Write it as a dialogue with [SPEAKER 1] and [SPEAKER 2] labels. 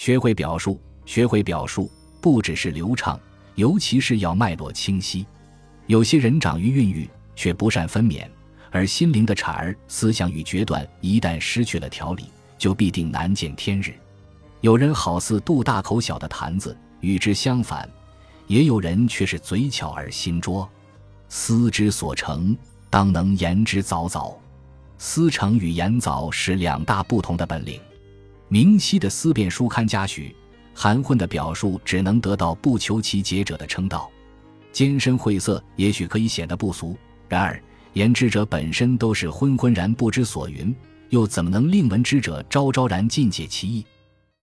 [SPEAKER 1] 学会表述，学会表述，不只是流畅，尤其是要脉络清晰。有些人长于孕育，却不善分娩，而心灵的产儿思想与决断一旦失去了条理，就必定难见天日。有人好似肚大口小的坛子，与之相反；也有人却是嘴巧而心拙。思之所成，当能言之凿凿。思成与言凿是两大不同的本领。明晰的思辨书刊嘉许，含混的表述只能得到不求其解者的称道。艰深晦涩也许可以显得不俗，然而言之者本身都是昏昏然不知所云，又怎么能令闻之者昭昭然尽解其意？